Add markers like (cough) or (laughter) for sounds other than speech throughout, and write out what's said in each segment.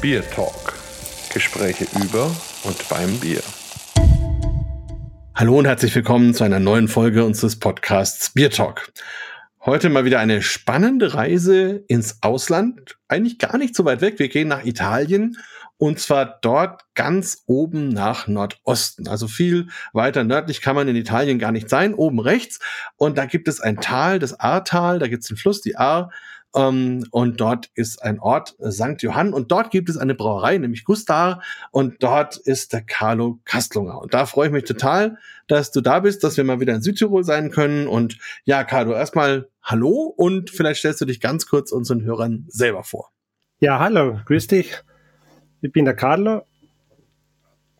Bier Talk. Gespräche über und beim Bier. Hallo und herzlich willkommen zu einer neuen Folge unseres Podcasts Bier Talk. Heute mal wieder eine spannende Reise ins Ausland. Eigentlich gar nicht so weit weg. Wir gehen nach Italien und zwar dort ganz oben nach Nordosten. Also viel weiter nördlich kann man in Italien gar nicht sein, oben rechts. Und da gibt es ein Tal, das Ahrtal, da gibt es einen Fluss, die Ahr. Ähm, und dort ist ein Ort, äh, St. Johann, und dort gibt es eine Brauerei, nämlich Gustar, und dort ist der Carlo Kastlunger. Und da freue ich mich total, dass du da bist, dass wir mal wieder in Südtirol sein können. Und ja, Carlo, erstmal Hallo und vielleicht stellst du dich ganz kurz unseren Hörern selber vor. Ja, hallo, grüß dich. Ich bin der Carlo.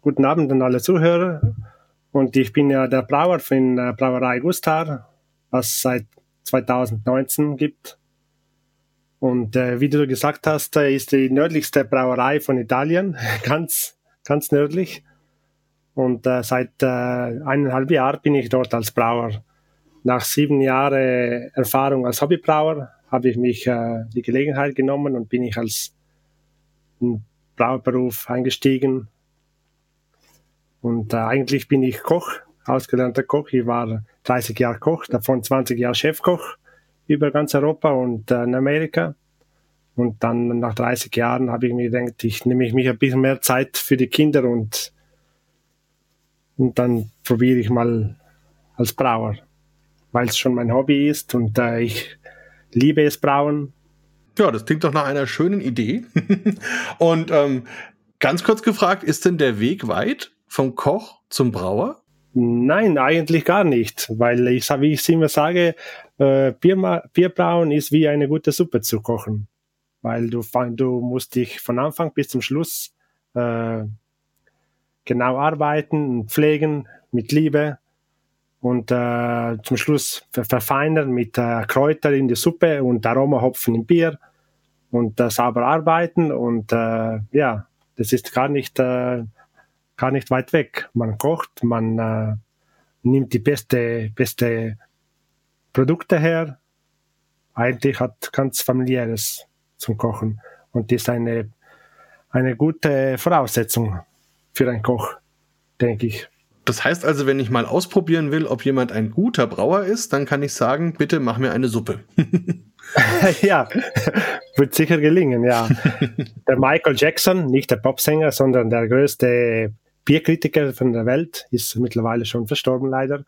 Guten Abend an alle Zuhörer. Und ich bin ja der Brauer von der Brauerei Gustar, was seit 2019 gibt. Und äh, wie du gesagt hast, äh, ist die nördlichste Brauerei von Italien, (laughs) ganz, ganz nördlich. Und äh, seit äh, eineinhalb Jahren bin ich dort als Brauer. Nach sieben Jahren Erfahrung als Hobbybrauer habe ich mich äh, die Gelegenheit genommen und bin ich als Brauberuf eingestiegen. Und äh, eigentlich bin ich Koch, ausgelernter Koch. Ich war 30 Jahre Koch, davon 20 Jahre Chefkoch über ganz Europa und äh, in Amerika. Und dann nach 30 Jahren habe ich mir gedacht, ich nehme ich mich ein bisschen mehr Zeit für die Kinder und, und dann probiere ich mal als Brauer, weil es schon mein Hobby ist und äh, ich liebe es brauen ja, das klingt doch nach einer schönen Idee. (laughs) Und ähm, ganz kurz gefragt, ist denn der Weg weit vom Koch zum Brauer? Nein, eigentlich gar nicht, weil ich, wie ich immer sage, äh, Bier, Bierbrauen ist wie eine gute Suppe zu kochen, weil du, du musst dich von Anfang bis zum Schluss äh, genau arbeiten und pflegen mit Liebe und äh, zum Schluss verfeinern mit äh, Kräutern in die Suppe und Aromahopfen im Bier und äh, sauber arbeiten und äh, ja, das ist gar nicht, äh, gar nicht weit weg. Man kocht, man äh, nimmt die beste, beste Produkte her. Eigentlich hat ganz familiäres zum Kochen und das ist eine, eine gute Voraussetzung für einen Koch, denke ich. Das heißt also, wenn ich mal ausprobieren will, ob jemand ein guter Brauer ist, dann kann ich sagen, bitte mach mir eine Suppe. (laughs) (laughs) ja, wird sicher gelingen, ja. (laughs) Der Michael Jackson, nicht der Popsänger, sondern der größte Bierkritiker von der Welt, ist mittlerweile schon verstorben leider.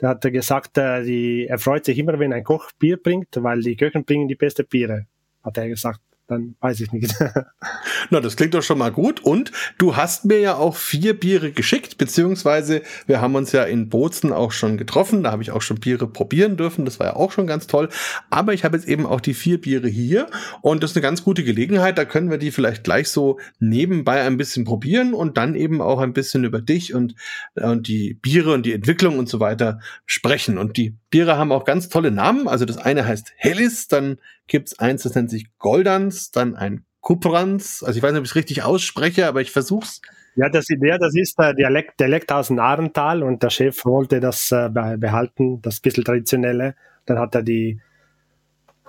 Der hat gesagt, äh, die, er freut sich immer, wenn ein Koch Bier bringt, weil die Köchen bringen die beste Biere, hat er gesagt dann weiß ich nicht. (laughs) Na, das klingt doch schon mal gut. Und du hast mir ja auch vier Biere geschickt, beziehungsweise wir haben uns ja in Bozen auch schon getroffen. Da habe ich auch schon Biere probieren dürfen. Das war ja auch schon ganz toll. Aber ich habe jetzt eben auch die vier Biere hier und das ist eine ganz gute Gelegenheit. Da können wir die vielleicht gleich so nebenbei ein bisschen probieren und dann eben auch ein bisschen über dich und, und die Biere und die Entwicklung und so weiter sprechen. Und die Biere haben auch ganz tolle Namen. Also das eine heißt Hellis, dann gibt's eins, das nennt sich Goldans, dann ein Kuprans. Also ich weiß nicht, ob ich es richtig ausspreche, aber ich versuch's. Ja, das, ja, das ist der Dialekt, Dialekt aus dem Arental und der Chef wollte das äh, behalten, das bisschen traditionelle. Dann hat er die,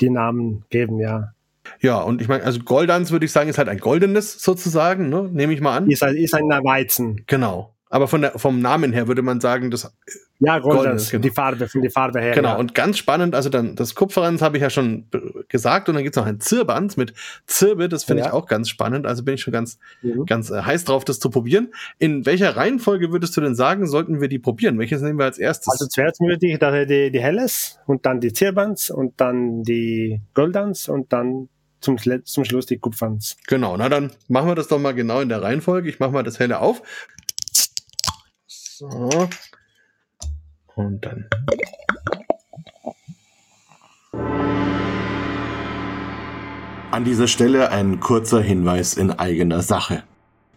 die Namen gegeben, ja. Ja, und ich meine, also Goldans würde ich sagen, ist halt ein goldenes sozusagen, ne? nehme ich mal an. Ist, ist ein Weizen. Genau. Aber von der, vom Namen her würde man sagen, das ja, Golden, genau. die Farbe, von der Farbe her. Genau, ja. und ganz spannend, also dann das Kupferans habe ich ja schon gesagt und dann gibt's noch ein Zirbans mit Zirbe, das finde ja. ich auch ganz spannend, also bin ich schon ganz, mhm. ganz äh, heiß drauf, das zu probieren. In welcher Reihenfolge würdest du denn sagen, sollten wir die probieren? Welches nehmen wir als erstes? Also zuerst würde ich die, die Helles und dann die Zirbans und dann die Goldans und dann zum, zum Schluss die Kupferns. Genau, na dann machen wir das doch mal genau in der Reihenfolge. Ich mache mal das Helle auf. So. Und dann. An dieser Stelle ein kurzer Hinweis in eigener Sache.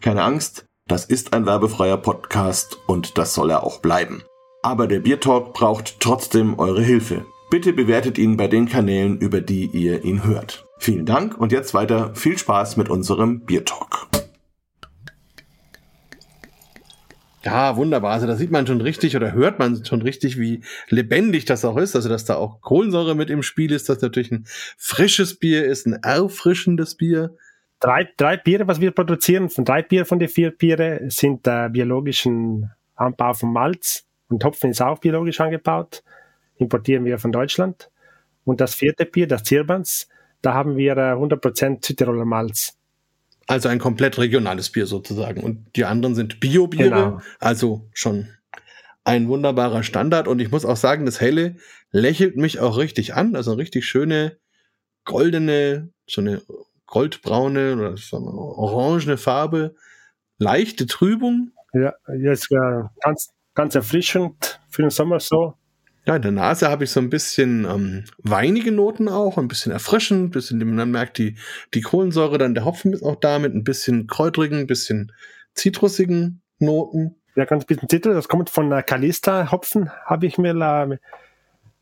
Keine Angst, das ist ein werbefreier Podcast und das soll er auch bleiben. Aber der Biertalk braucht trotzdem eure Hilfe. Bitte bewertet ihn bei den Kanälen, über die ihr ihn hört. Vielen Dank und jetzt weiter viel Spaß mit unserem Biertalk. Ja, wunderbar. Also da sieht man schon richtig oder hört man schon richtig, wie lebendig das auch ist. Also dass da auch Kohlensäure mit im Spiel ist, dass natürlich ein frisches Bier ist, ein erfrischendes Bier. drei, drei Biere, was wir produzieren, von drei Bier von den vier Biere sind äh, biologischen Anbau von Malz und Hopfen ist auch biologisch angebaut. Importieren wir von Deutschland. Und das vierte Bier, das Zirbans, da haben wir äh, 100% Südtiroler Malz. Also ein komplett regionales Bier sozusagen. Und die anderen sind Bio-Biere, genau. also schon ein wunderbarer Standard. Und ich muss auch sagen, das Helle lächelt mich auch richtig an. Also eine richtig schöne, goldene, so eine goldbraune oder orangene Farbe. Leichte Trübung. Ja, jetzt äh, ganz, ganz erfrischend für den Sommer so. Ja, in der Nase habe ich so ein bisschen ähm, weinige Noten auch, ein bisschen erfrischend, ein bisschen, man merkt die, die Kohlensäure, dann der Hopfen ist auch da mit ein bisschen kräutrigen, ein bisschen zitrusigen Noten. Ja, ganz bisschen Zitrus, das kommt von äh, Kalista Hopfen, habe ich mir äh,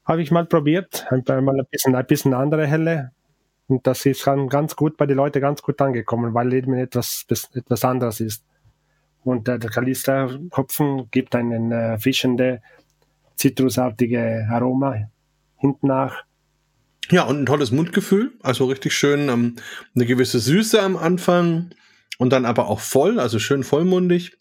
habe ich mal probiert, ein, mal ein bisschen, ein bisschen andere Helle. Und das ist dann ganz gut bei den Leuten ganz gut angekommen, weil eben etwas, etwas anderes ist. Und der Kalista Hopfen gibt einen äh, frischende, zitrusartige Aroma hinten nach. Ja, und ein tolles Mundgefühl, also richtig schön ähm, eine gewisse Süße am Anfang und dann aber auch voll, also schön vollmundig.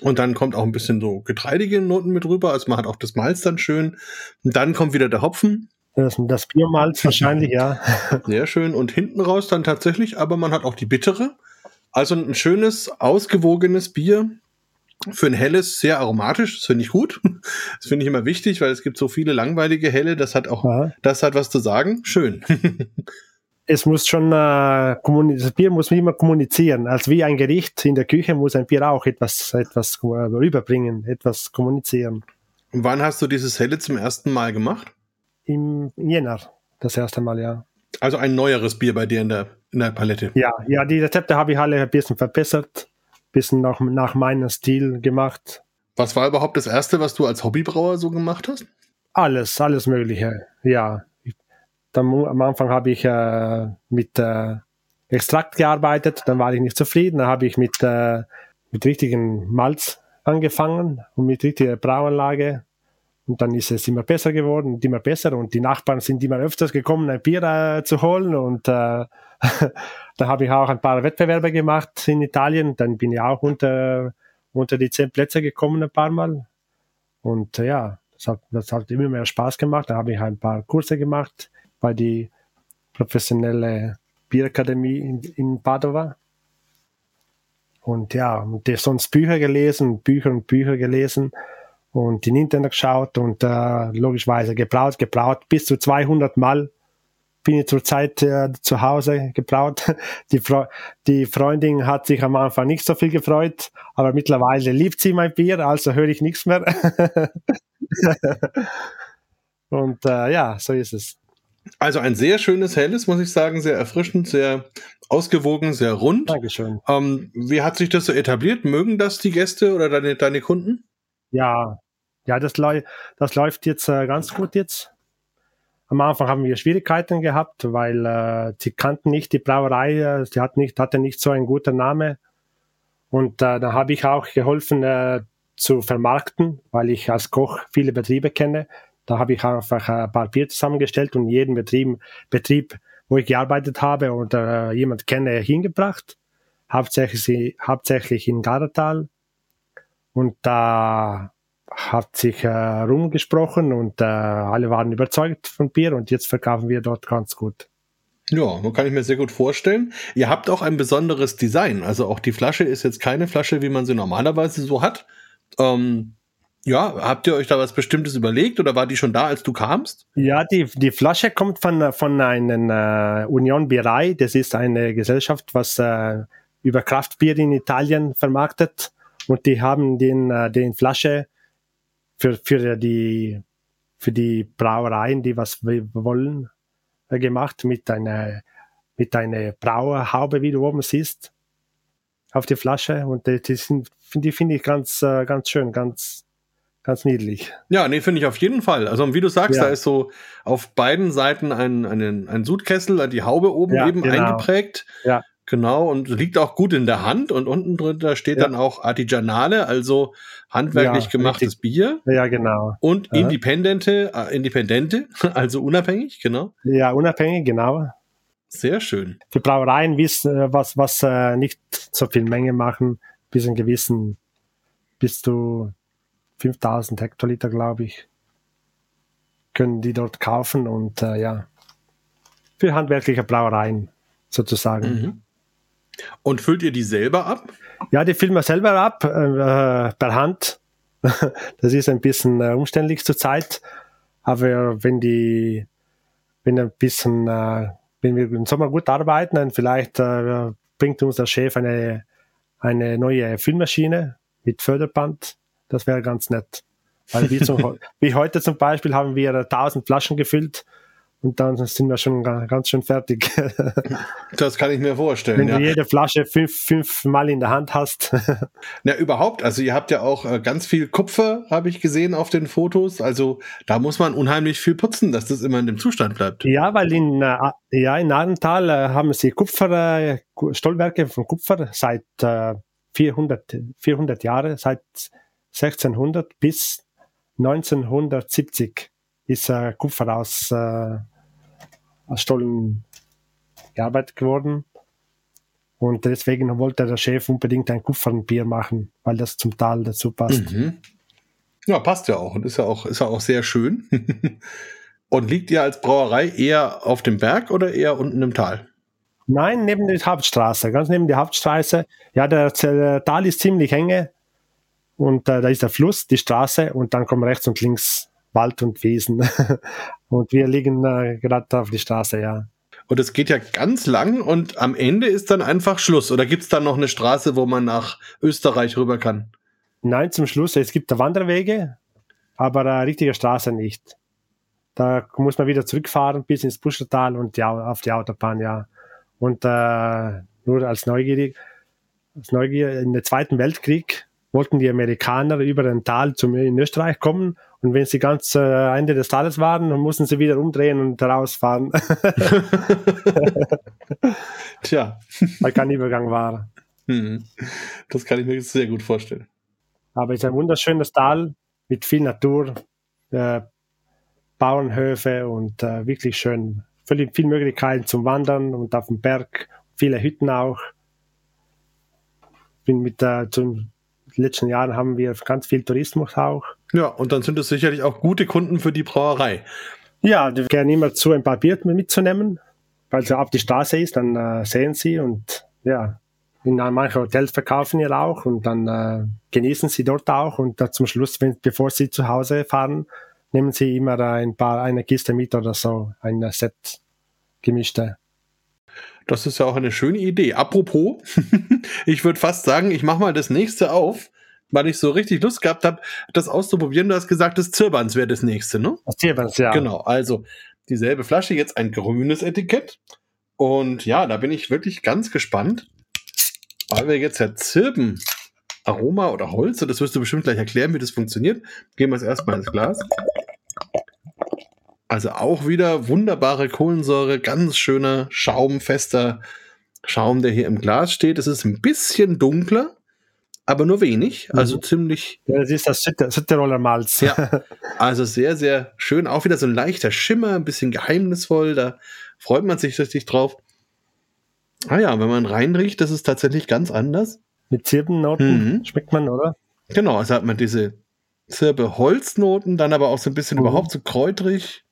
Und dann kommt auch ein bisschen so getreidige Noten mit rüber, also man hat auch das Malz dann schön. Und dann kommt wieder der Hopfen. Das, das Biermalz wahrscheinlich, ja. (laughs) Sehr schön. Und hinten raus dann tatsächlich, aber man hat auch die bittere. Also ein schönes, ausgewogenes Bier, für ein helles sehr aromatisch, das finde ich gut. (laughs) Das finde ich immer wichtig, weil es gibt so viele langweilige helle, das hat auch, ja. das hat was zu sagen. Schön. (laughs) es muss schon, äh, das Bier muss immer kommunizieren. Als wie ein Gericht in der Küche muss ein Bier auch etwas, etwas äh, rüberbringen, etwas kommunizieren. Und wann hast du dieses Helle zum ersten Mal gemacht? Im Jänner, das erste Mal, ja. Also ein neueres Bier bei dir in der, in der Palette? Ja, ja, die Rezepte habe ich alle ein bisschen verbessert bisschen nach, nach meinem Stil gemacht. Was war überhaupt das erste, was du als Hobbybrauer so gemacht hast? Alles, alles Mögliche, ja. Dann, am Anfang habe ich äh, mit äh, Extrakt gearbeitet, dann war ich nicht zufrieden, dann habe ich mit, äh, mit richtigen Malz angefangen und mit richtiger Brauanlage. Und dann ist es immer besser geworden und immer besser und die Nachbarn sind immer öfters gekommen, ein Bier äh, zu holen und äh, da habe ich auch ein paar Wettbewerbe gemacht in Italien. Dann bin ich auch unter, unter die zehn Plätze gekommen ein paar Mal. Und äh, ja, das hat, das hat immer mehr Spaß gemacht. Da habe ich ein paar Kurse gemacht bei die professionelle Bierakademie in, in Padova. Und ja, und sonst Bücher gelesen, Bücher und Bücher gelesen und in Internet geschaut und äh, logischerweise gebraut, gebraut bis zu 200 Mal bin ich zurzeit äh, zu Hause gebraut. (laughs) Die, Fre die Freundin hat sich am Anfang nicht so viel gefreut, aber mittlerweile liebt sie mein Bier, also höre ich nichts mehr. (laughs) Und äh, ja, so ist es. Also ein sehr schönes helles, muss ich sagen, sehr erfrischend, sehr ausgewogen, sehr rund. Dankeschön. Ähm, wie hat sich das so etabliert? Mögen das die Gäste oder deine, deine Kunden? Ja, ja, das, das läuft jetzt äh, ganz gut jetzt. Am Anfang haben wir Schwierigkeiten gehabt, weil äh, sie kannten nicht die Brauerei, äh, sie hat nicht, hatte nicht so einen guten Namen. Und äh, da habe ich auch geholfen äh, zu vermarkten, weil ich als Koch viele Betriebe kenne. Da habe ich einfach ein paar Bier zusammengestellt und jeden Betrieb, Betrieb wo ich gearbeitet habe oder äh, jemand kenne, hingebracht. Hauptsächlich, hauptsächlich in Gardatal. Und da hat sich äh, rumgesprochen und äh, alle waren überzeugt von Bier und jetzt verkaufen wir dort ganz gut. Ja, kann ich mir sehr gut vorstellen. Ihr habt auch ein besonderes Design. Also auch die Flasche ist jetzt keine Flasche, wie man sie normalerweise so hat. Ähm, ja, habt ihr euch da was Bestimmtes überlegt oder war die schon da, als du kamst? Ja, die, die Flasche kommt von, von einer äh, Union Bierei. Das ist eine Gesellschaft, was äh, über Kraftbier in Italien vermarktet. Und die haben den, äh, den Flasche für, für die, für die Brauereien, die was wollen, äh, gemacht mit einer, mit einer Brauerhaube, wie du oben siehst, auf die Flasche. Und die, sind, die finde ich ganz, äh, ganz schön, ganz, ganz niedlich. Ja, nee, finde ich auf jeden Fall. Also wie du sagst, ja. da ist so auf beiden Seiten ein, ein, ein Sudkessel, die Haube oben ja, eben genau. eingeprägt. Ja. Genau, und liegt auch gut in der Hand und unten drin, da steht ja. dann auch Artigianale, also handwerklich ja, gemachtes richtig. Bier. Ja, genau. Und Independente, äh, Independente, (laughs) also unabhängig, genau. Ja, unabhängig, genau. Sehr schön. Die Brauereien wissen, äh, was, was äh, nicht so viel Menge machen, bis in gewissen, bis zu 5000 Hektoliter, glaube ich, können die dort kaufen und äh, ja, für handwerkliche Brauereien sozusagen. Mhm. Und füllt ihr die selber ab? Ja, die füllen wir selber ab, äh, per Hand. (laughs) das ist ein bisschen äh, umständlich zurzeit, aber wenn die, wenn ein bisschen, äh, wenn wir im Sommer gut arbeiten, dann vielleicht äh, bringt uns der Chef eine, eine neue Füllmaschine mit Förderband. Das wäre ganz nett. Weil wie, zum, (laughs) wie heute zum Beispiel haben wir 1000 Flaschen gefüllt und dann sind wir schon ganz schön fertig. (laughs) Das kann ich mir vorstellen. Wenn ja. du jede Flasche fünf, fünf Mal in der Hand hast. (laughs) Na, überhaupt. Also ihr habt ja auch äh, ganz viel Kupfer, habe ich gesehen auf den Fotos. Also da muss man unheimlich viel putzen, dass das immer in dem Zustand bleibt. Ja, weil in, äh, ja, in Arntal äh, haben sie Kupfer, Stollwerke von Kupfer seit 400, 400 Jahre, seit 1600 bis 1970 ist äh, Kupfer aus, äh, aus Stollen gearbeitet geworden. Und deswegen wollte der Chef unbedingt ein Kupfernbier machen, weil das zum Tal dazu passt. Mhm. Ja, passt ja auch und ist ja auch, ist ja auch sehr schön. (laughs) und liegt ihr als Brauerei eher auf dem Berg oder eher unten im Tal? Nein, neben der Hauptstraße, ganz neben der Hauptstraße. Ja, der, der Tal ist ziemlich enge und äh, da ist der Fluss, die Straße und dann kommen rechts und links Wald und Wiesen. (laughs) und wir liegen äh, gerade auf die Straße, ja. Und es geht ja ganz lang und am Ende ist dann einfach Schluss. Oder gibt es dann noch eine Straße, wo man nach Österreich rüber kann? Nein, zum Schluss. Es gibt Wanderwege, aber eine richtige Straße nicht. Da muss man wieder zurückfahren bis ins Buschertal und ja, auf die Autobahn, ja. Und äh, nur als neugierig, als Neugier, in den Zweiten Weltkrieg wollten die Amerikaner über den Tal zum in Österreich kommen und wenn sie ganz äh, Ende des Tales waren, dann mussten sie wieder umdrehen und rausfahren. (laughs) Tja. Weil kein Übergang war. Hm. Das kann ich mir sehr gut vorstellen. Aber es ist ein wunderschönes Tal mit viel Natur, äh, Bauernhöfe und äh, wirklich schön. Viel, viel Möglichkeiten zum Wandern und auf dem Berg, viele Hütten auch. Bin mit äh, zum letzten Jahren haben wir ganz viel Tourismus auch. Ja, und dann sind es sicherlich auch gute Kunden für die Brauerei. Ja, die gerne immer zu ein paar Bier mitzunehmen, weil sie auf die Straße ist, dann äh, sehen sie und ja, in manchen Hotels verkaufen ihr auch und dann äh, genießen sie dort auch und zum Schluss, wenn, bevor sie zu Hause fahren, nehmen sie immer ein paar, eine Kiste mit oder so, ein Set gemischte. Das ist ja auch eine schöne Idee. Apropos, (laughs) ich würde fast sagen, ich mache mal das nächste auf, weil ich so richtig Lust gehabt habe, das auszuprobieren. Du hast gesagt, das Zirbans wäre das nächste, ne? Das Zirbans, ja. Genau, also dieselbe Flasche, jetzt ein grünes Etikett. Und ja, da bin ich wirklich ganz gespannt, weil wir jetzt ja Zirben Aroma oder Holz, und das wirst du bestimmt gleich erklären, wie das funktioniert. Gehen wir es erstmal ins Glas. Also auch wieder wunderbare Kohlensäure, ganz schöner, schaumfester Schaum, der hier im Glas steht. Es ist ein bisschen dunkler, aber nur wenig, also mhm. ziemlich. Ja, das ist das Südtiroler Malz. Ja, (laughs) also sehr, sehr schön. Auch wieder so ein leichter Schimmer, ein bisschen geheimnisvoll. Da freut man sich richtig drauf. Ah ja, wenn man reinriecht, das ist tatsächlich ganz anders. Mit Zirbennoten mhm. schmeckt man, oder? Genau, also hat man diese Zirbe-Holznoten, dann aber auch so ein bisschen mhm. überhaupt so kräutrig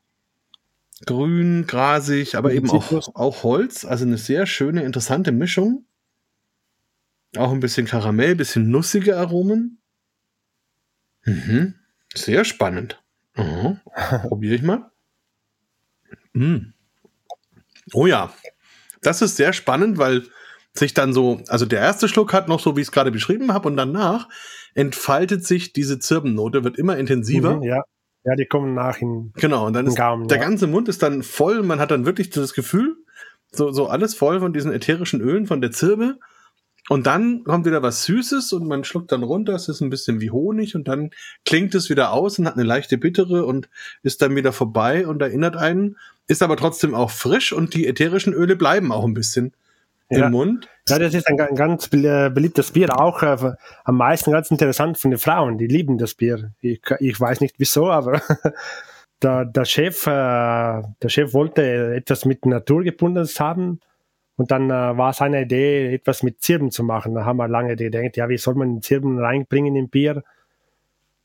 grün, grasig, aber eben auch, auch Holz. Also eine sehr schöne, interessante Mischung. Auch ein bisschen Karamell, bisschen nussige Aromen. Mhm. Sehr spannend. Mhm. (laughs) Probiere ich mal. Mhm. Oh ja, das ist sehr spannend, weil sich dann so, also der erste Schluck hat noch so, wie ich es gerade beschrieben habe, und danach entfaltet sich diese Zirbennote, wird immer intensiver. Mhm, ja. Ja, die kommen nach in Genau, und dann ist Gaumen, der ja. ganze Mund ist dann voll, man hat dann wirklich das Gefühl, so, so alles voll von diesen ätherischen Ölen, von der Zirbe. Und dann kommt wieder was Süßes und man schluckt dann runter, es ist ein bisschen wie Honig und dann klingt es wieder aus und hat eine leichte Bittere und ist dann wieder vorbei und erinnert einen, ist aber trotzdem auch frisch und die ätherischen Öle bleiben auch ein bisschen ja. im Mund. Ja, das ist ein, ein ganz beliebtes Bier, auch äh, am meisten ganz interessant von den Frauen, die lieben das Bier. Ich, ich weiß nicht wieso, aber (laughs) der, der Chef, äh, der Chef wollte etwas mit Naturgebundenes haben. Und dann äh, war seine Idee, etwas mit Zirben zu machen. Da haben wir lange gedacht, ja, wie soll man Zirben reinbringen im Bier?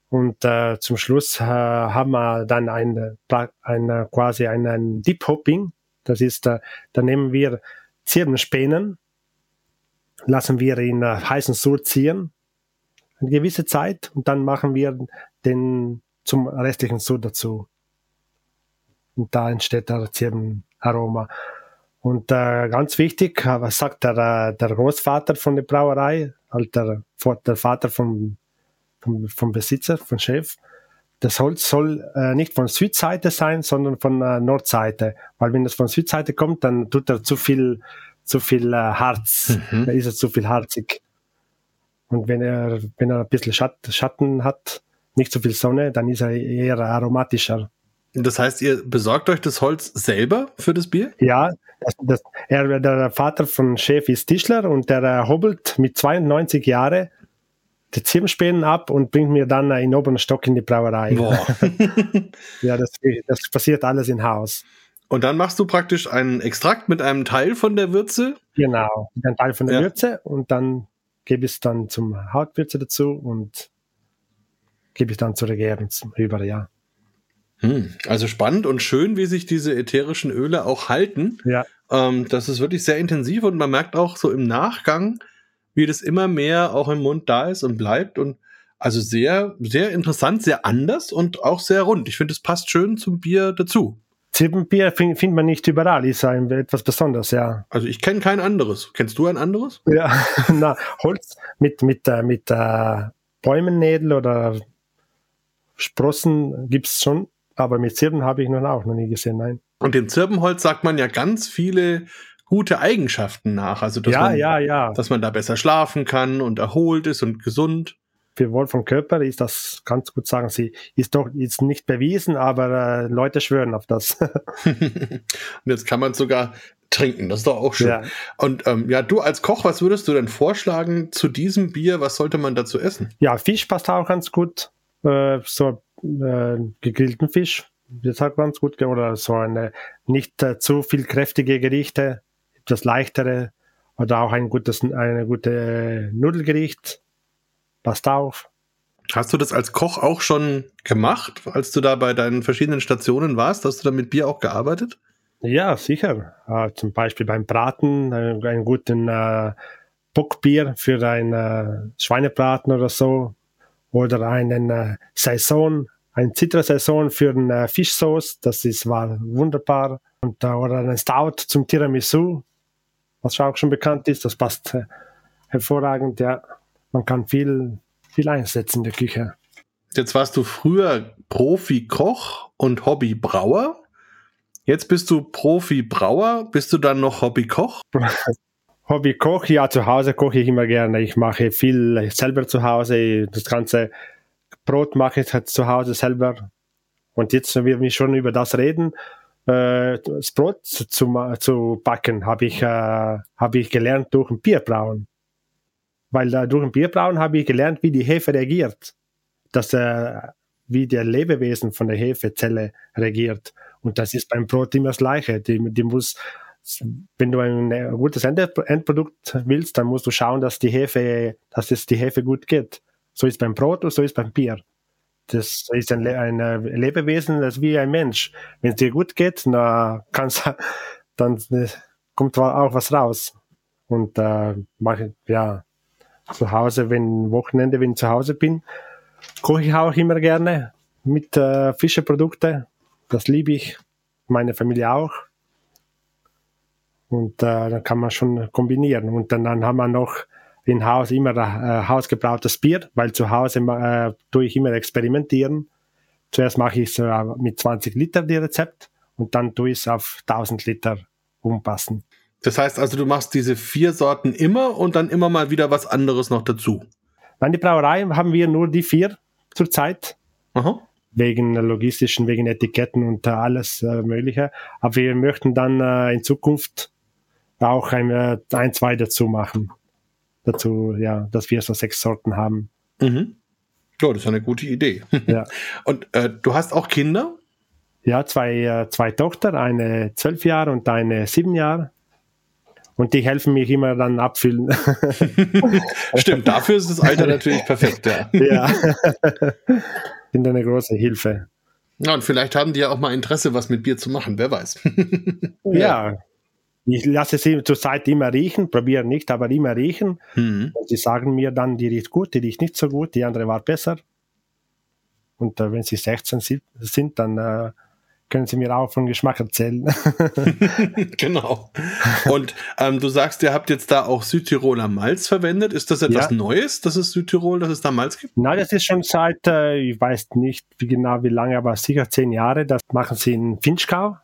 Und äh, zum Schluss äh, haben wir dann ein, ein, quasi einen Deep Hopping. Das ist, äh, da nehmen wir Zirbenspänen, lassen wir in äh, heißen Sud ziehen, eine gewisse Zeit, und dann machen wir den zum restlichen Sud dazu. Und da entsteht der Zirbenaroma. Und äh, ganz wichtig, äh, was sagt der, äh, der Großvater von der Brauerei, halt der, der Vater vom, vom, vom Besitzer, vom Chef, das Holz soll äh, nicht von Südseite sein, sondern von äh, Nordseite. Weil wenn es von Südseite kommt, dann tut er zu viel, zu viel äh, Harz. Mhm. Dann ist er zu viel harzig. Und wenn er, wenn er ein bisschen Schatten hat, nicht so viel Sonne, dann ist er eher aromatischer. Das heißt, ihr besorgt euch das Holz selber für das Bier? Ja, das, das, er, der Vater von Chef ist Tischler und der äh, hobelt mit 92 Jahren die Zirmspänen ab und bringt mir dann einen oberen Stock in die Brauerei. (laughs) Ja, das, das passiert alles in Haus. Und dann machst du praktisch einen Extrakt mit einem Teil von der Würze? Genau, mit einem Teil von der ja. Würze und dann gebe ich es dann zum Hautwürze dazu und gebe ich dann zur Regierung rüber, ja. Hm, also spannend und schön, wie sich diese ätherischen Öle auch halten. Ja. Ähm, das ist wirklich sehr intensiv und man merkt auch so im Nachgang, wie das immer mehr auch im Mund da ist und bleibt und also sehr, sehr interessant, sehr anders und auch sehr rund. Ich finde, es passt schön zum Bier dazu. Zippenbier findet find man nicht überall, ist ein, etwas Besonderes, ja. Also ich kenne kein anderes. Kennst du ein anderes? Ja, (laughs) na, Holz mit, mit, äh, mit äh, Bäumennädel oder Sprossen gibt's schon, aber mit Zirben habe ich noch auch noch nie gesehen, nein. Und dem Zirbenholz sagt man ja ganz viele gute Eigenschaften nach. Also, dass, ja, man, ja, ja. dass man da besser schlafen kann und erholt ist und gesund. Für Wolf vom Körper ist das ganz gut sagen. Sie ist doch ist nicht bewiesen, aber äh, Leute schwören auf das. (laughs) und jetzt kann man sogar trinken. Das ist doch auch schön. Ja. Und ähm, ja, du als Koch, was würdest du denn vorschlagen zu diesem Bier? Was sollte man dazu essen? Ja, Fisch passt auch ganz gut. Äh, so äh, gegrillten Fisch. Das hat ganz gut oder so eine nicht äh, zu viel kräftige Gerichte das leichtere oder auch ein gutes, eine gute Nudelgericht. Passt auf. Hast du das als Koch auch schon gemacht, als du da bei deinen verschiedenen Stationen warst? Hast du da mit Bier auch gearbeitet? Ja, sicher. Äh, zum Beispiel beim Braten, äh, einen guten äh, Bockbier für einen äh, Schweinebraten oder so. Oder einen äh, Saison, ein Zittersaison für eine Fischsauce. Das ist, war wunderbar. Und, äh, oder ein Stout zum Tiramisu was auch schon bekannt ist. Das passt äh, hervorragend. Ja, man kann viel, viel einsetzen in der Küche. Jetzt warst du früher Profi-Koch und Hobby-Brauer. Jetzt bist du Profi-Brauer. Bist du dann noch Hobby-Koch? (laughs) Hobby-Koch, ja, zu Hause koche ich immer gerne. Ich mache viel selber zu Hause. Das ganze Brot mache ich halt zu Hause selber. Und jetzt, wenn wir schon über das reden, äh, das Brot zu, zu backen, habe ich, äh, hab ich gelernt durch ein Bierbrauen. Weil äh, durch ein Bierbrauen habe ich gelernt, wie die Hefe reagiert. Dass, äh, wie der Lebewesen von der Hefezelle reagiert. Und das ist beim Brot immer das Gleiche. Die, die muss, wenn du ein äh, gutes Endprodukt willst, dann musst du schauen, dass die Hefe, dass es die Hefe gut geht. So ist beim Brot und so ist beim Bier das ist ein, ein Lebewesen, das ist wie ein Mensch. Wenn es dir gut geht, na, kannst, (laughs) dann äh, kommt auch was raus. Und äh, mache ja zu Hause, wenn Wochenende, wenn ich zu Hause bin, koche ich auch immer gerne mit äh, Fischeprodukte. Das liebe ich, meine Familie auch. Und äh, dann kann man schon kombinieren. Und dann, dann haben wir noch in Haus immer äh, hausgebrautes Bier, weil zu Hause äh, tue ich immer experimentieren. Zuerst mache ich es äh, mit 20 Liter die Rezept und dann tue ich es auf 1000 Liter umpassen. Das heißt also, du machst diese vier Sorten immer und dann immer mal wieder was anderes noch dazu. Nein, die Brauerei haben wir nur die vier zurzeit. Aha. Wegen logistischen, wegen Etiketten und äh, alles äh, Mögliche. Aber wir möchten dann äh, in Zukunft auch ein, ein, zwei dazu machen dazu, ja, dass wir so sechs Sorten haben. Mhm. Ja, das ist eine gute Idee. Ja. (laughs) Und äh, du hast auch Kinder? Ja, zwei, äh, zwei Tochter, eine zwölf Jahre und eine sieben Jahre. Und die helfen mich immer dann abfüllen. (laughs) Stimmt, dafür ist das Alter natürlich perfekt, ja. (laughs) ja. Sind eine große Hilfe. Ja, und vielleicht haben die ja auch mal Interesse, was mit Bier zu machen, wer weiß. ja. Ich lasse sie zurzeit immer riechen, probiere nicht, aber immer riechen. Mhm. Und sie sagen mir dann, die riecht gut, die riecht nicht so gut, die andere war besser. Und äh, wenn sie 16 si- sind, dann äh, können sie mir auch von Geschmack erzählen. (laughs) (laughs) genau. Und ähm, du sagst, ihr habt jetzt da auch Südtiroler Malz verwendet. Ist das etwas Ja. Neues, dass es Südtirol, dass es da Malz gibt? Nein, das ist schon seit, äh, ich weiß nicht wie genau wie lange, aber sicher zehn Jahre. Das machen sie in Finchgau.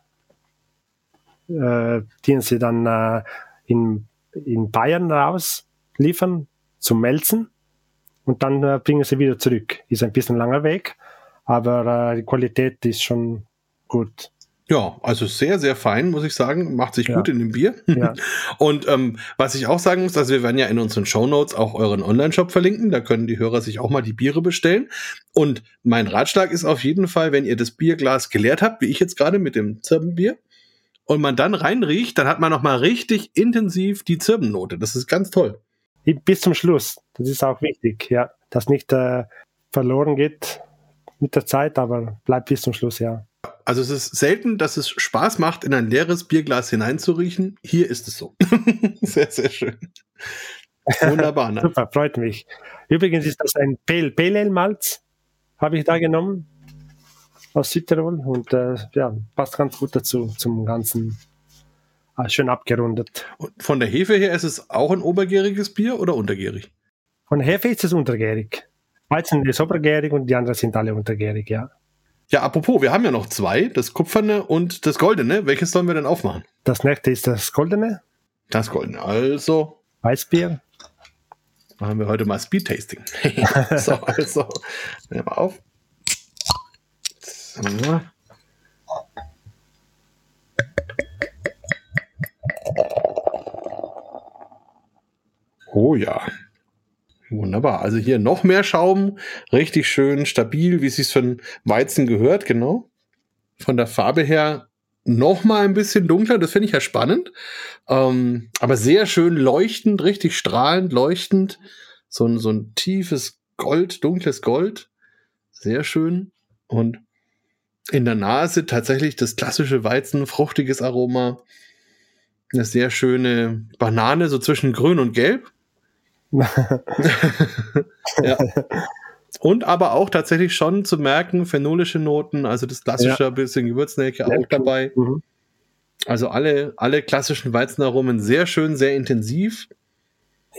Äh, die sie dann äh, in, in Bayern raus liefern zum Melzen und dann äh, bringen sie wieder zurück. Ist ein bisschen langer Weg, aber äh, die Qualität ist schon gut. Ja, also sehr, sehr fein, muss ich sagen. Macht sich Ja. gut in dem Bier. Ja. (laughs) Und ähm, was ich auch sagen muss, also wir werden ja in unseren Shownotes auch euren Online-Shop verlinken. Da können die Hörer sich auch mal die Biere bestellen. Und mein Ratschlag ist auf jeden Fall, wenn ihr das Bierglas geleert habt, wie ich jetzt gerade mit dem Zirbenbier, und man dann reinriecht, dann hat man noch mal richtig intensiv die Zirbennote. Das ist ganz toll. Bis zum Schluss. Das ist auch wichtig, ja. Dass nicht äh, verloren geht mit der Zeit, aber bleibt bis zum Schluss, ja. Also es ist selten, dass es Spaß macht, in ein leeres Bierglas hineinzuriechen. Hier ist es so. (laughs) sehr, sehr schön. Wunderbar. Ne? (laughs) Super, freut mich. Übrigens ist das ein Pale Pale Ale Malz, habe ich da genommen aus Südtirol und äh, ja, passt ganz gut dazu zum ganzen ah, schön abgerundet. Und von der Hefe her ist es auch ein obergäriges Bier oder untergärig? Von Hefe ist es untergärig. Weizen ist obergärig und die anderen sind alle untergärig, ja. Ja, apropos, wir haben ja noch zwei, das Kupferne und das Goldene. Welches sollen wir denn aufmachen? Das nächste ist das Goldene Das Goldene. Also Weißbier. machen wir heute mal Speed Tasting. (laughs) so, also, nehmen wir auf. Oh ja. Wunderbar. Also hier noch mehr Schaum, richtig schön stabil, wie es sich einen Weizen gehört, genau. Von der Farbe her noch mal ein bisschen dunkler, das finde ich ja spannend. Ähm, aber sehr schön leuchtend, richtig strahlend, leuchtend. So ein, so ein tiefes Gold, dunkles Gold. Sehr schön. Und in der Nase tatsächlich das klassische Weizen, fruchtiges Aroma. Eine sehr schöne Banane, so zwischen grün und gelb. (laughs) ja. Und aber auch tatsächlich schon zu merken, phenolische Noten, also das klassische bisschen Gewürznelke auch Nelken. dabei. Mhm. Also alle, alle klassischen Weizenaromen sehr schön, sehr intensiv.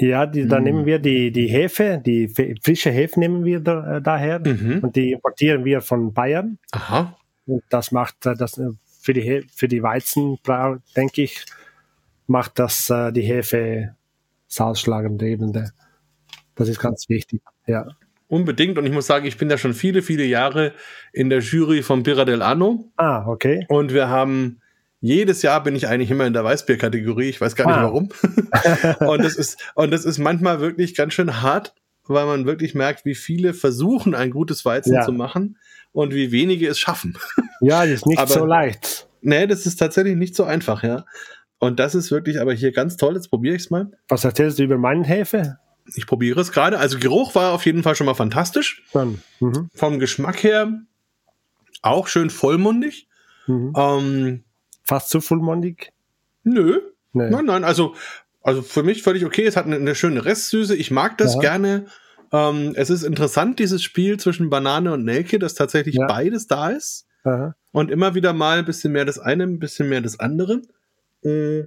Ja, die, da Mm. nehmen wir die, die Hefe, die frische Hefe nehmen wir da, äh, daher Mhm. und die importieren wir von Bayern. Aha. Und das macht äh, das äh, für die, He- für die Weizenbrau, denke ich, macht das äh, die Hefe das Ausschlaggebende. Das ist ganz wichtig. Ja. Unbedingt. Und ich muss sagen, ich bin da schon viele, viele Jahre in der Jury von Birra del Anno. Ah, okay. Und wir haben jedes Jahr bin ich eigentlich immer in der Weißbier-Kategorie. Ich weiß gar nicht Ah. warum. (laughs) und das ist, und das ist manchmal wirklich ganz schön hart, weil man wirklich merkt, wie viele versuchen, ein gutes Weizen Ja. zu machen und wie wenige es schaffen. (laughs) Ja, das ist nicht Aber- so leicht. nee, das ist tatsächlich nicht so einfach, ja. Und das ist wirklich aber hier ganz toll. Jetzt probiere ich es mal. Was erzählst du über meinen Hefe? Ich probiere es gerade. Also Geruch war auf jeden Fall schon mal fantastisch. Dann. Mhm. Vom Geschmack her auch schön vollmundig. Mhm. Ähm, Fast zu vollmundig? nö, Nee. nein, nein. Also, also für mich völlig okay. Es hat eine, eine schöne Restsüße. Ich mag das Ja. gerne. Ähm, es ist interessant, dieses Spiel zwischen Banane und Nelke, dass tatsächlich Ja. beides da ist. Aha. Und immer wieder mal ein bisschen mehr das eine, ein bisschen mehr das andere. Äh,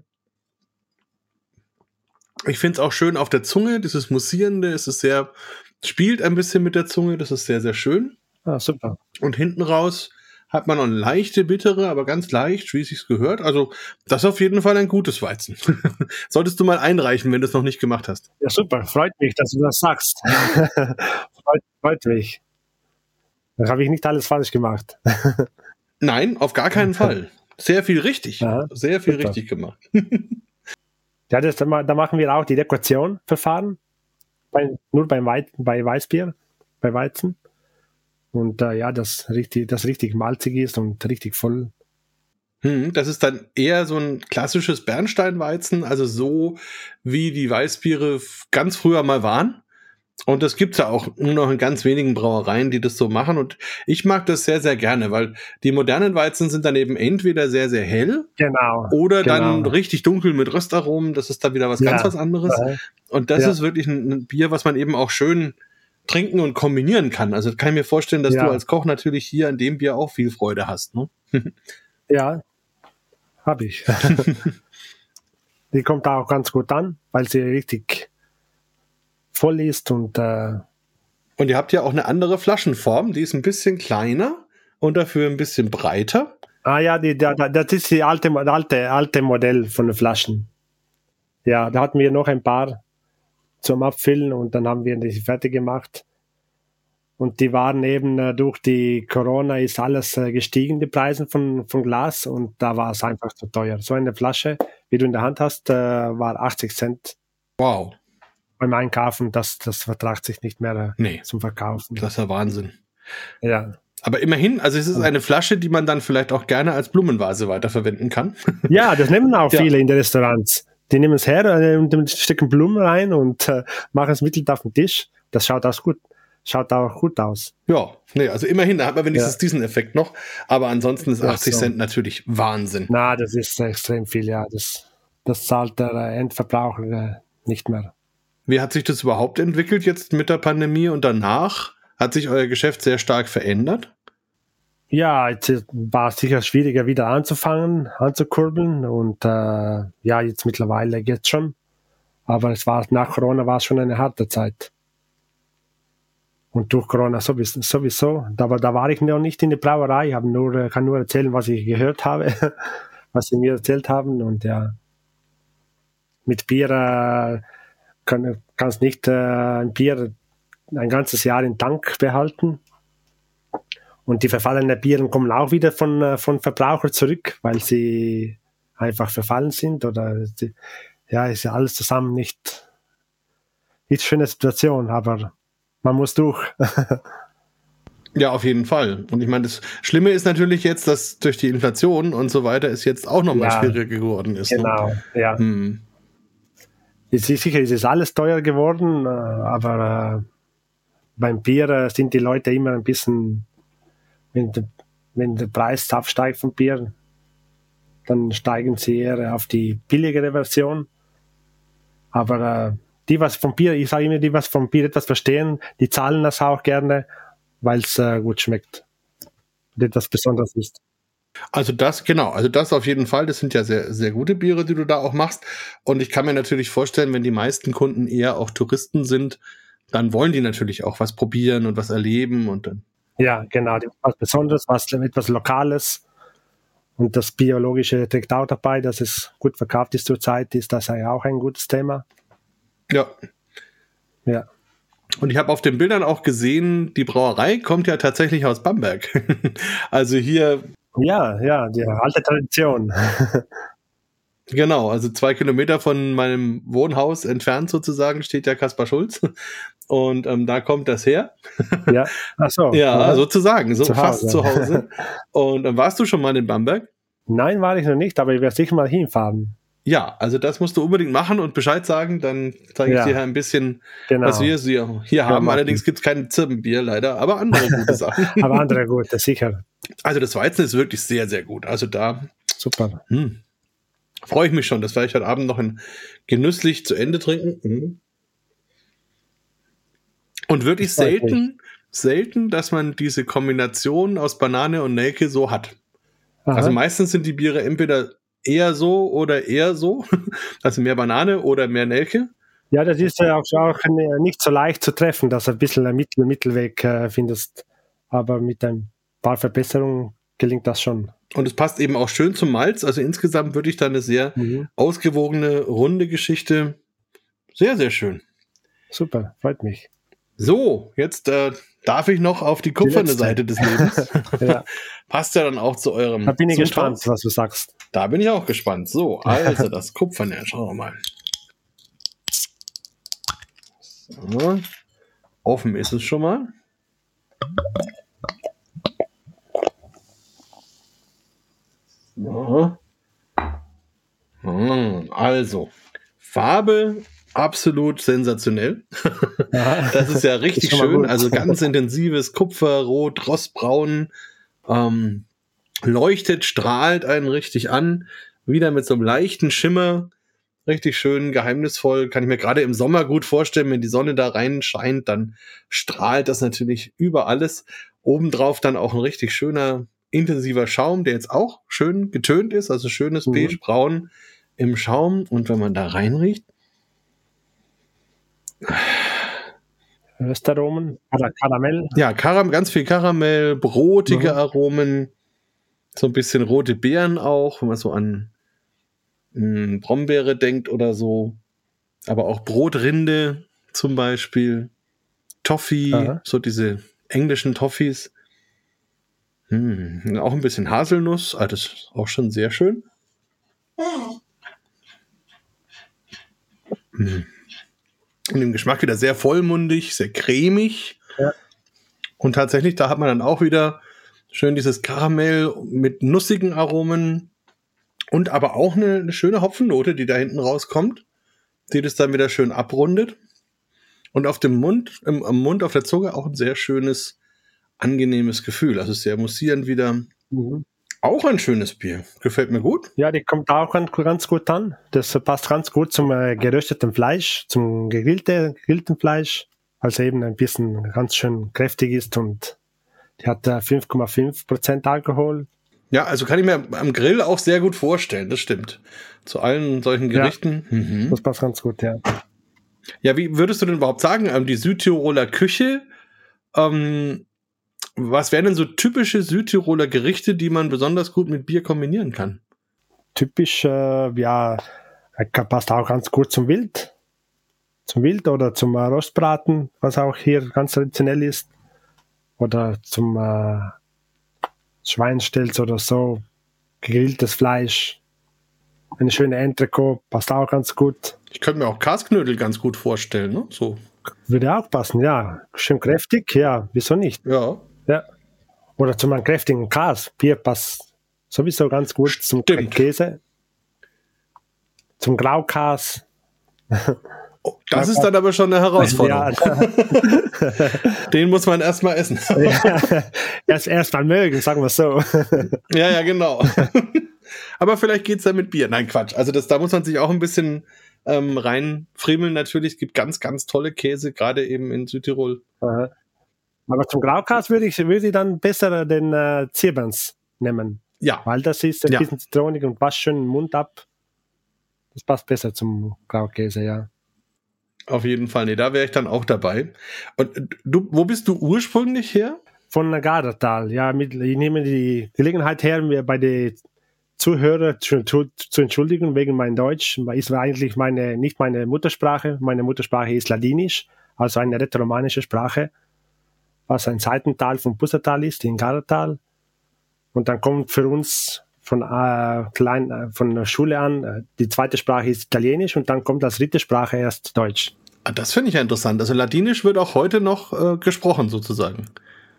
Ich finde es auch schön auf der Zunge, dieses Mussierende, es ist sehr, spielt ein bisschen mit der Zunge, das ist sehr, sehr schön. Ah, super. Und hinten raus hat man noch eine leichte bittere, aber ganz leicht, wie es sich gehört. Also, das ist auf jeden Fall ein gutes Weizen. (laughs) Solltest du mal einreichen, wenn du es noch nicht gemacht hast. Ja, super. Freut mich, dass du das sagst. (laughs) freut, freut mich. Da habe ich nicht alles falsch gemacht. (laughs) Nein, auf gar keinen Fall. Sehr viel richtig. Aha, Sehr viel super. richtig gemacht. Ja, das, da machen wir auch die Dekoration verfahren. Bei, nur beim Wei bei Weißbier, bei Weizen. Und äh, ja, das richtig, das richtig malzig ist und richtig voll. Hm, das ist dann eher so ein klassisches Bernsteinweizen, also so wie die Weißbiere ganz früher mal waren. Und das gibt's ja auch nur noch in ganz wenigen Brauereien, die das so machen. Und ich mag das sehr, sehr gerne, weil die modernen Weizen sind dann eben entweder sehr, sehr hell Genau. oder genau. dann richtig dunkel mit Röstaromen. Das ist dann wieder was ganz Ja. was anderes. Äh, Und das Ja. ist wirklich ein Bier, was man eben auch schön trinken und kombinieren kann. Also kann ich mir vorstellen, dass Ja. du als Koch natürlich hier an dem Bier auch viel Freude hast. Ne? (laughs) Ja, habe ich. (laughs) die kommt auch ganz gut an, weil sie richtig voll ist und äh, Und ihr habt ja auch eine andere Flaschenform, die ist ein bisschen kleiner und dafür ein bisschen breiter. ah ja, die, da, da, das ist die alte, alte, alte Modell von den Flaschen. Ja, da hatten wir noch ein paar zum Abfüllen und dann haben wir die fertig gemacht. Und die waren eben äh, durch die Corona ist alles äh, gestiegen, die Preise von, von Glas und da war es einfach zu teuer. So eine Flasche, wie du in der Hand hast, äh, war 80 Cent Wow. beim Einkaufen, das, das vertragt sich nicht mehr Nee, zum Verkaufen. das ist ja Wahnsinn. Ja. Aber immerhin, also es ist eine Flasche, die man dann vielleicht auch gerne als Blumenvase weiterverwenden kann. ja, das nehmen auch (laughs) Ja. viele in den Restaurants. Die nehmen es her äh, und stecken Blumen rein und äh, machen es mittel auf den Tisch. Das schaut auch gut, schaut auch gut aus. Ja, nee, also immerhin, da hat man wenigstens Ja. diesen Effekt noch. Aber ansonsten ist Ja, 80 so. Cent natürlich Wahnsinn. Na, das ist extrem viel, ja. Das, das zahlt der Endverbraucher äh, nicht mehr. Wie hat sich das überhaupt entwickelt jetzt mit der Pandemie und danach? Hat sich euer Geschäft sehr stark verändert? Ja, jetzt war es sicher schwieriger wieder anzufangen, anzukurbeln und äh, ja, jetzt mittlerweile geht's schon. Aber es war nach Corona war es schon eine harte Zeit. Und durch Corona sowieso, sowieso. Da, war- da war ich noch nicht in der Brauerei, habe nur, kann nur erzählen, was ich gehört habe, (laughs) was sie mir erzählt haben. Und ja, mit Bier äh, kann, kannst nicht äh, ein Bier ein ganzes Jahr im Tank behalten. Und die verfallenen Bieren kommen auch wieder von, äh, von Verbrauchern zurück, weil sie einfach verfallen sind oder sie, ja, ist ja alles zusammen nicht, nicht schöne Situation, aber man muss durch. (laughs) Ja, auf jeden Fall. Und ich meine, das Schlimme ist natürlich jetzt, dass durch die Inflation und so weiter es jetzt auch nochmal Ja. schwieriger geworden ist. Ne? genau, ja. Hm. Es ist sicher, es ist alles teuer geworden, äh, aber äh, beim Bier sind die Leute immer ein bisschen, wenn, der- wenn der Preis aufsteigt vom Bier, dann steigen sie eher auf die billigere Version. Aber äh, die, was vom Bier, ich sage immer, die, was vom Bier etwas verstehen, die zahlen das auch gerne, weil es äh, gut schmeckt und etwas Besonderes ist. Also das, genau, also das auf jeden Fall. Das sind ja sehr, sehr gute Biere, die du da auch machst. Und ich kann mir natürlich vorstellen, wenn die meisten Kunden eher auch Touristen sind, dann wollen die natürlich auch was probieren und was erleben und dann. Ja, genau, was Besonderes, was etwas Lokales. Und das Biologische trägt auch dabei, dass es gut verkauft ist zurzeit, ist das ja auch ein gutes Thema. Ja. Ja, Und ich habe auf den Bildern auch gesehen, die Brauerei kommt ja tatsächlich aus Bamberg. (laughs) also hier, ja, ja die alte Tradition. (laughs) genau, also zwei Kilometer von meinem Wohnhaus entfernt sozusagen steht ja Kaspar Schulz. Und ähm, da kommt das her. ja, ach so. (laughs) Ja, Aha. sozusagen, so Zu fast Hause. zu Hause. (laughs) Und ähm, warst du schon mal in Bamberg? Nein, war ich noch nicht, aber ich werde sicher mal hinfahren. Ja, also das musst du unbedingt machen und Bescheid sagen, dann zeige ich Ja. dir ein bisschen, Genau. was wir hier, hier haben. machen. Allerdings gibt es kein Zirbenbier leider, aber andere (laughs) gute Sachen. aber andere gute, sicher. Also das Weizen ist wirklich sehr, sehr gut. Also da Super. hm, freue ich mich schon. Das werde ich heute Abend noch in, genüsslich zu Ende trinken. Hm. Und wirklich Das selten, selten, dass man diese Kombination aus Banane und Nelke so hat. Aha. Also meistens sind die Biere entweder eher so oder eher so. (laughs) Also mehr Banane oder mehr Nelke. ja, das ist ja auch, auch nicht so leicht zu treffen, dass du ein bisschen einen Mittel, Mittelweg äh, findest. Aber mit ein paar Verbesserungen gelingt das schon. Und es passt eben auch schön zum Malz. Also insgesamt würde ich da eine sehr Mhm. ausgewogene, runde Geschichte. Sehr, sehr schön. Super, freut mich. So, jetzt äh, darf ich noch auf die kupferne letzte. Seite des Lebens. (laughs) Ja, Passt ja dann auch zu eurem. da bin ich Zustand. gespannt, was du sagst. Da bin ich auch gespannt. So, also das Kupferne, schauen wir mal. So. Offen ist es schon mal. Ja. Hm, also, Farbe absolut sensationell. (laughs) das ist ja richtig ist schön. Also ganz (laughs) intensives Kupferrot, Rostbraun, ähm, leuchtet, strahlt einen richtig an. Wieder mit so einem leichten Schimmer. Richtig schön, geheimnisvoll. Kann ich mir gerade im Sommer gut vorstellen, wenn die Sonne da rein scheint, dann strahlt das natürlich über alles. Obendrauf dann auch ein richtig schöner, intensiver Schaum, der jetzt auch schön getönt ist, also schönes mhm. beige-braun im Schaum. Und wenn man da reinriecht, Röstaromen, Karamell. Ja, Karam, ganz viel Karamell, brotige mhm. Aromen, so ein bisschen rote Beeren auch, wenn man so an mh, hm, Brombeere denkt oder so. Aber auch Brotrinde zum Beispiel, Toffee, Aha. so diese englischen Toffees. Hm, auch ein bisschen Haselnuss, ah, das ist auch schon sehr schön. Hm. Und im Geschmack wieder sehr vollmundig, sehr cremig. Ja. Und tatsächlich, da hat man dann auch wieder schön dieses Karamell mit nussigen Aromen und aber auch eine, eine schöne Hopfennote, die da hinten rauskommt, die das dann wieder schön abrundet. Und auf dem Mund, im, am Mund, auf der Zunge auch ein sehr schönes, angenehmes Gefühl. Also sehr mussierend wieder. Mhm. Auch ein schönes Bier. Gefällt mir gut. Ja, die kommt auch ganz gut an. Das passt ganz gut zum äh, gerösteten Fleisch, zum gegrillte, gegrillten Fleisch. Also eben ein bisschen ganz schön kräftig ist und die hat äh, 5,5 Prozent Alkohol. Ja, also kann ich mir am Grill auch sehr gut vorstellen, das stimmt. Zu allen solchen Gerichten. Ja, mhm. Das passt ganz gut, ja. Ja, wie würdest du denn überhaupt sagen, ähm, die Südtiroler Küche, ähm, was wären denn so typische Südtiroler Gerichte, die man besonders gut mit Bier kombinieren kann? Typisch, äh, ja, passt auch ganz gut zum Wild. Zum Wild oder zum äh, Rostbraten, was auch hier ganz traditionell ist. Oder zum äh, Schweinstelz oder so. Gegrilltes Fleisch. Eine schöne Entrecot, passt auch ganz gut. Ich könnte mir auch Kasknödel ganz gut vorstellen, ne? So. Würde auch passen, ja. Schön kräftig, ja, wieso nicht? Ja. Ja. Oder zu einem kräftigen Kas. Bier passt sowieso ganz gut zum Stimmt. Käse. Zum Graukas. Oh, das ist dann aber schon eine Herausforderung. Ja, (laughs) Den muss man erstmal essen. (laughs) ja, erst erst mal mögen, sagen wir so. (laughs) ja, ja, genau. aber vielleicht geht es dann mit Bier. Nein, Quatsch. Also das, da muss man sich auch ein bisschen ähm, reinfriemeln. Natürlich, es gibt ganz, ganz tolle Käse, gerade eben in Südtirol. Aha. Aber zum Graukas würde ich, würde ich dann besser den äh, Zirberns nehmen. Ja. Weil das ist ein ja. bisschen zitronig und passt schön im Mund ab. Das passt besser zum Graukäse, ja. Auf jeden Fall, nee, da wäre ich dann auch dabei. Und du, wo bist du ursprünglich her? Von Gardatal, ja. Mit, ich nehme die Gelegenheit her, mir bei den Zuhörern zu, zu, zu, entschuldigen wegen mein Deutsch. Ist eigentlich meine, nicht meine Muttersprache. Meine Muttersprache ist Ladinisch, also eine rätoromanische Sprache was ein Seitental vom Bussertal ist, in Gartal. Und dann kommt für uns von, äh, klein, äh, von der Schule an, äh, die zweite Sprache ist Italienisch und dann kommt als dritte Sprache erst Deutsch. Ah, das finde ich ja interessant. Also Ladinisch wird auch heute noch äh, gesprochen, sozusagen.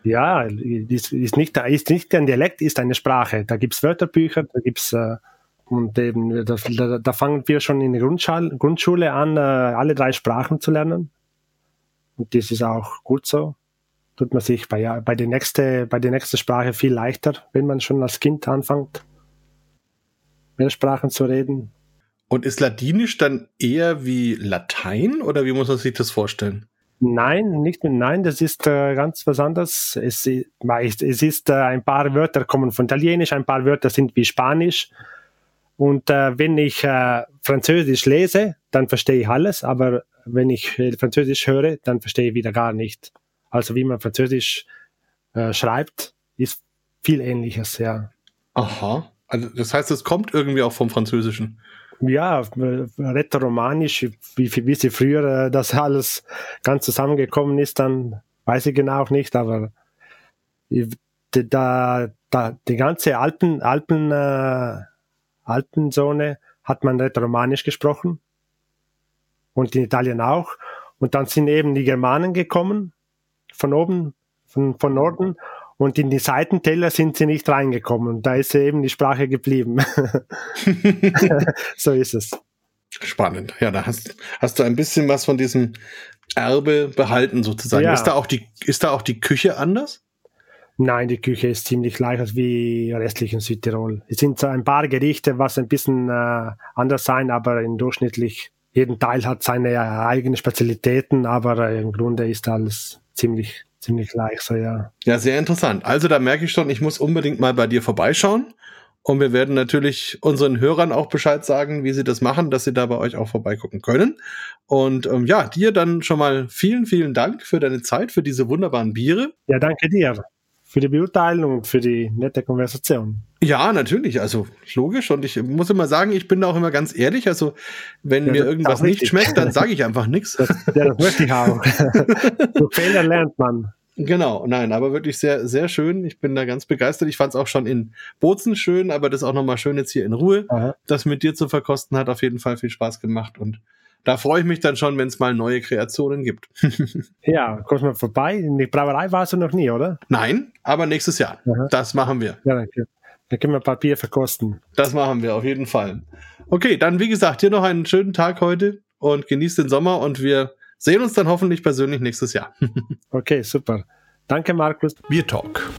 Ja, ist, ist, nicht, ist nicht ein Dialekt, ist eine Sprache. Da gibt es Wörterbücher, da gibt's äh, und eben, da, da, da, fangen wir schon in der Grundschule, Grundschule an, äh, alle drei Sprachen zu lernen. Und das ist auch gut so tut man sich bei, bei, der bei der nächsten Sprache viel leichter, wenn man schon als Kind anfängt, mehr Sprachen zu reden. Und ist Ladinisch dann eher wie Latein oder wie muss man sich das vorstellen? Nein, nicht nein, das ist äh, ganz was anderes. Es, es ist äh, ein paar Wörter kommen von Italienisch, ein paar Wörter sind wie Spanisch. Und äh, wenn ich äh, Französisch lese, dann verstehe ich alles, aber wenn ich äh, Französisch höre, dann verstehe ich wieder gar nicht. Also wie man Französisch äh, schreibt, ist viel ähnliches, ja. Aha. Also das heißt, es kommt irgendwie auch vom Französischen. Ja, rätoromanisch, wie, wie sie früher äh, das alles ganz zusammengekommen ist, dann weiß ich genau auch nicht, aber da, da, die ganze Alpen, Alpen, äh, Alpenzone hat man rätoromanisch gesprochen und in Italien auch. Und dann sind eben die Germanen gekommen von oben, von, von Norden. Und in die Seitenteller sind sie nicht reingekommen. Da ist eben die Sprache geblieben. (laughs) so ist es. Spannend. Ja, da hast, hast du ein bisschen was von diesem Erbe behalten sozusagen. Ja. Ist da auch die, ist da auch die Küche anders? Nein, die Küche ist ziemlich gleich wie restlich in Südtirol. Es sind so ein paar Gerichte, was ein bisschen äh, anders sein, aber in durchschnittlich jeden Teil hat seine eigenen Spezialitäten, aber im Grunde ist alles ziemlich ziemlich gleich so, ja. Ja, sehr interessant. Also da merke ich schon, ich muss unbedingt mal bei dir vorbeischauen. Und wir werden natürlich unseren Hörern auch Bescheid sagen, wie sie das machen, dass sie da bei euch auch vorbeigucken können. Und ähm, ja, dir dann schon mal vielen, vielen Dank für deine Zeit, für diese wunderbaren Biere. Ja, danke dir für die Beurteilung und für die nette Konversation. Ja, natürlich, also logisch. Und ich muss immer sagen, ich bin da auch immer ganz ehrlich. Also, wenn ja, mir irgendwas nicht schmeckt, dann sage ich einfach nichts. Das, ja, das möchte ich auch. (laughs) Durch Fehler lernt man. Genau, nein, aber wirklich sehr, sehr schön. Ich bin da ganz begeistert. Ich fand es auch schon in Bozen schön, aber das auch nochmal schön jetzt hier in Ruhe. Aha. Das mit dir zu verkosten hat auf jeden Fall viel Spaß gemacht und da freue ich mich dann schon, wenn es mal neue Kreationen gibt. (laughs) ja, kommst mal vorbei. In die Brauerei warst du noch nie, oder? Nein, aber nächstes Jahr. Aha. Das machen wir. Ja, danke. Dann können wir Papier verkosten. Das machen wir auf jeden Fall. Okay, dann wie gesagt, hier noch einen schönen Tag heute und genießt den Sommer und wir sehen uns dann hoffentlich persönlich nächstes Jahr. (laughs) okay, super. Danke, Markus. Bier Talk,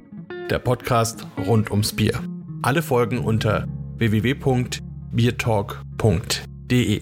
der Podcast rund ums Bier. Alle Folgen unter www.biertalk.de.